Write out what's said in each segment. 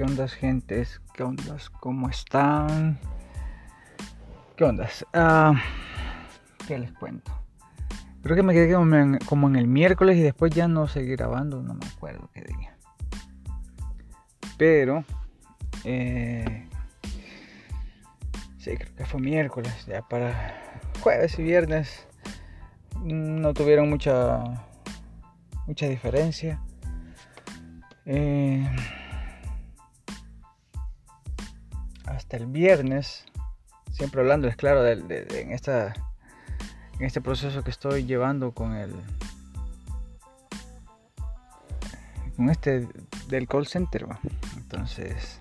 ¿Qué ondas, gentes? ¿Qué ondas? ¿Cómo están? ¿Qué ondas? Ah, ¿Qué les cuento? Creo que me quedé como en, el miércoles y después ya no seguí grabando, no me acuerdo qué día. Pero, eh, sí, creo que fue miércoles, ya para jueves y viernes no tuvieron mucha, mucha diferencia. Eh, hasta el viernes, siempre hablando, es claro, de, en, esta, en este proceso que estoy llevando con el con este del call center. Entonces,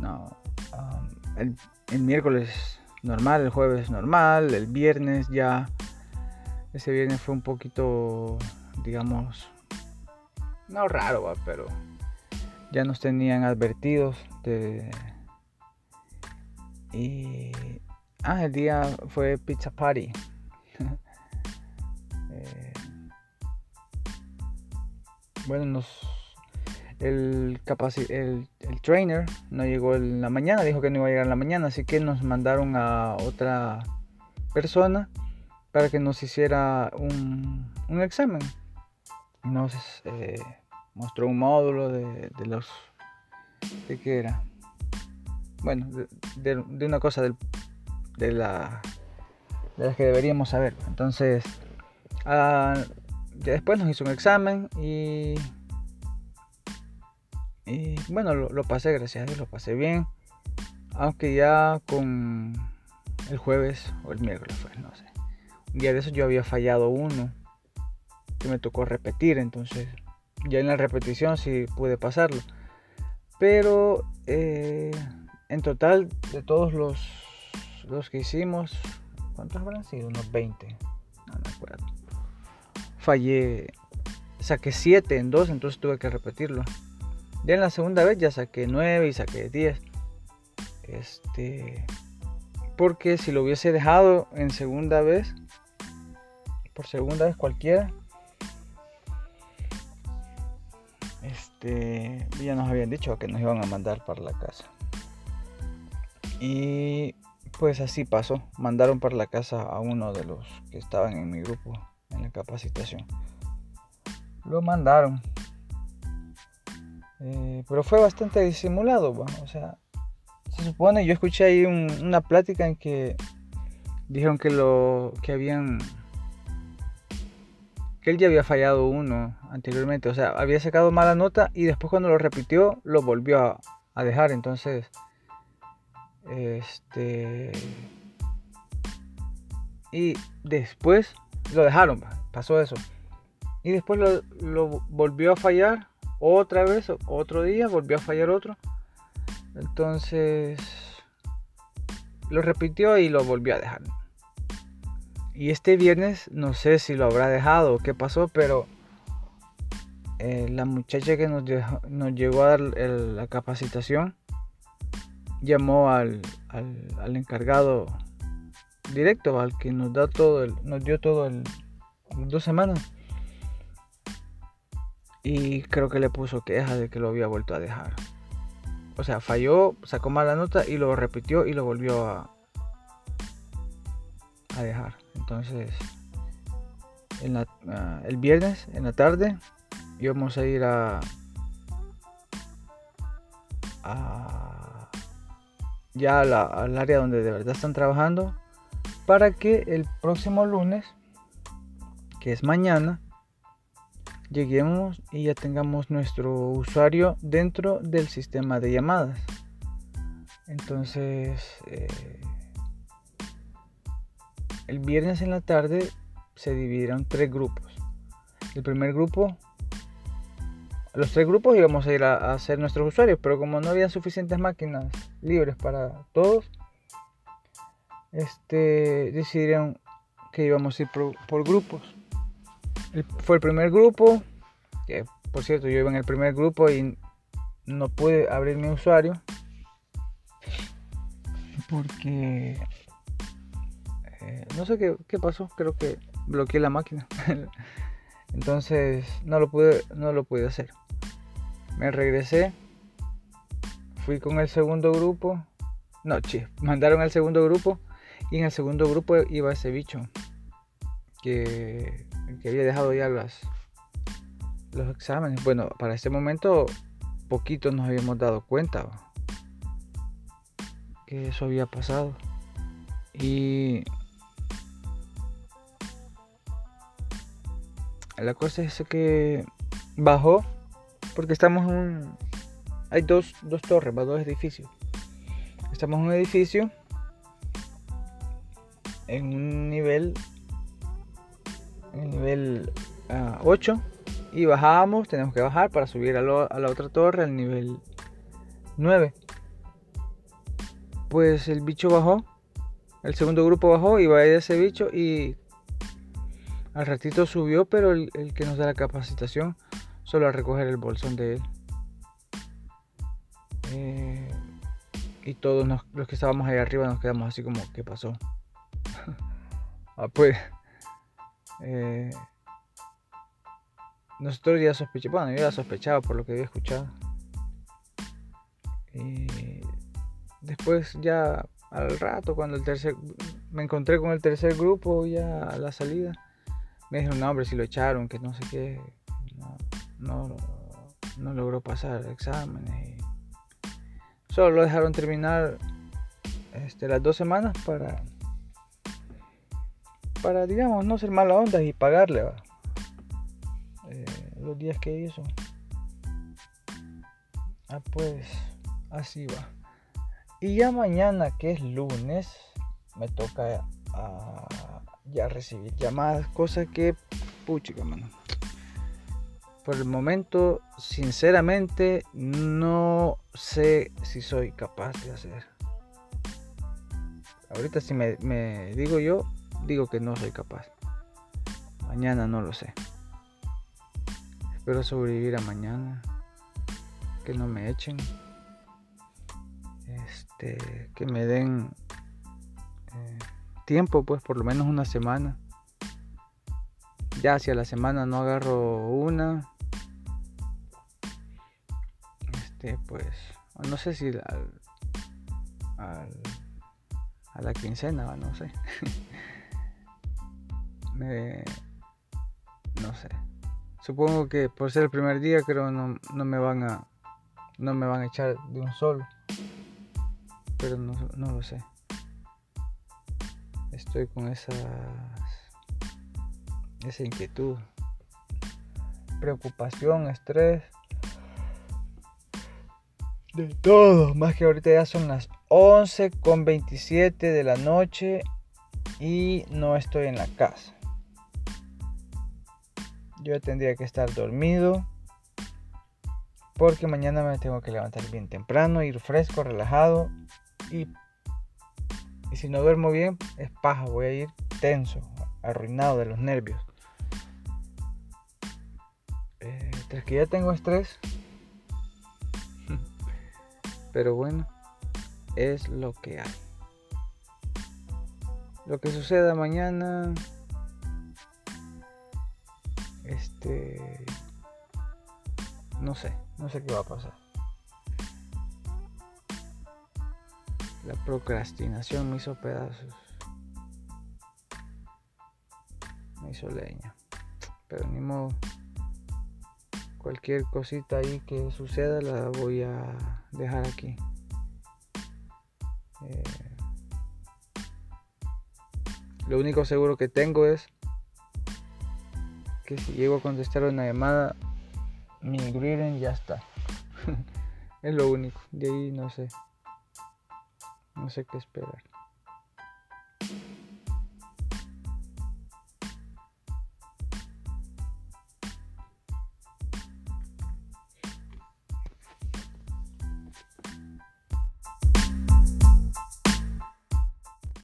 no, um, el, el, miércoles normal, el jueves normal, el viernes ya, ese viernes fue un poquito, digamos, no raro, pero ya nos tenían advertidos de... Y... Ah, el día fue Pizza Party. Eh, bueno, nos... El, el, el, trainer no llegó en la mañana, dijo que no iba a llegar en la mañana, así que nos mandaron a otra persona para que nos hiciera un, un examen nos eh, mostró un módulo de, los de qué era bueno de, una cosa de la de las que deberíamos saber. Entonces ah, después nos hizo un examen y y bueno lo, pasé gracias a Dios lo pasé bien. Aunque ya con el jueves o el miércoles fue no sé. Un día de eso yo había fallado uno me tocó repetir, entonces ya en la repetición sí pude pasarlo. Pero eh, en total de todos los, los que hicimos, ¿cuántos habrán sido? Unos 20, no me acuerdo. Fallé, saqué 7 en 2, entonces tuve que repetirlo. Ya en la segunda vez ya saqué 9 y saqué 10. Este, porque si lo hubiese dejado en segunda vez, por segunda vez cualquiera, este, ya nos habían dicho que nos iban a mandar para la casa. Y pues así pasó. Mandaron para la casa a uno de los que estaban en mi grupo en la capacitación. Lo mandaron. Eh, pero fue bastante disimulado. O sea, se supone, yo escuché ahí una plática en que dijeron que lo que habían que él ya había fallado uno anteriormente, o sea, había sacado mala nota y después cuando lo repitió lo volvió a, dejar, entonces, este, y después lo dejaron, pasó eso, y después lo, volvió a fallar otra vez, otro día, volvió a fallar otro, entonces, lo repitió y lo volvió a dejar. Y este viernes no sé si lo habrá dejado o qué pasó, pero eh, la muchacha que nos, nos llegó a dar la capacitación llamó al, al, encargado directo, al que nos da todo, el, nos dio todo el dos semanas. Y creo que le puso queja de que lo había vuelto a dejar. O sea, falló, sacó mala nota y lo repitió y lo volvió a, a dejar. Entonces, ah, el viernes en la tarde íbamos a ir a, ya al área donde de verdad están trabajando para que el próximo lunes, que es mañana, lleguemos y ya tengamos nuestro usuario dentro del sistema de llamadas. Entonces, eh, el viernes en la tarde se dividieron tres grupos. El primer grupo, los tres grupos íbamos a ir a, hacer nuestros usuarios, pero como no había suficientes máquinas libres para todos, este, decidieron que íbamos a ir por, grupos. fue el primer grupo, que por cierto yo iba en el primer grupo y no pude abrir mi usuario porque eh, no sé qué, pasó, creo que bloqueé la máquina. Entonces no lo pude, no lo pude hacer. Me regresé fui con el segundo grupo. No, che, mandaron al segundo grupo. Y en el segundo grupo iba ese bicho. Que, que había dejado ya las, los exámenes. Bueno, para ese momento poquito nos habíamos dado cuenta que eso había pasado. Y la cosa es que bajó porque estamos en hay dos, dos torres, dos edificios. Estamos en un edificio en un nivel en nivel 8 ah, y bajamos, tenemos que bajar para subir a, la otra torre al nivel 9. Pues el bicho bajó, el segundo grupo bajó y va a ese bicho y al ratito subió, pero el, que nos da la capacitación solo a recoger el bolsón de él. Eh, y todos los que estábamos ahí arriba nos quedamos así como, ¿qué pasó? ah, pues. Eh, nosotros ya sospechamos, bueno, yo ya sospechaba por lo que había escuchado. Después ya al rato, cuando el tercer, me encontré con el tercer grupo ya a la salida, me dijeron, no hombre, si lo echaron, que no sé qué, no, no, logró pasar exámenes. solo lo dejaron terminar este, las dos semanas para, para, digamos, no ser mala onda y pagarle. ¿va? los días que hizo. Ah, pues así va. Y ya mañana, que es lunes, me toca ah, ya recibir llamadas, cosa que, puchica, mano. Por el momento, sinceramente, no sé si soy capaz de hacer. Ahorita si me, digo yo, digo que no soy capaz. Mañana no lo sé. Espero sobrevivir a mañana. Que no me echen. Este, que me den eh, tiempo, pues por lo menos una semana. Ya si a la semana no agarro una. Pues, no sé si al, a la quincena, no sé. me, no sé. Supongo que por ser el primer día creo no, no me van a no me van a echar de un solo. Pero no, no lo sé. Estoy con esas esa inquietud, preocupación, estrés, de todo. Más que ahorita ya son las 11 con 27 de la noche y no estoy en la casa. Yo tendría que estar dormido. Porque mañana me tengo que levantar bien temprano, ir fresco, relajado. Y, y si no duermo bien, es paja. Voy a ir tenso, arruinado de los nervios. Eh, tras que ya tengo estrés. Pero bueno, es lo que hay. Lo que suceda mañana este. No sé, no sé qué va a pasar. La procrastinación me hizo pedazos. Me hizo leña. Pero ni modo. Cualquier cosita ahí que suceda la voy a dejar aquí. Eh, lo único seguro que tengo es que si llego a contestar una llamada, mi greeting ya está. es lo único. De ahí no sé. No sé qué esperar.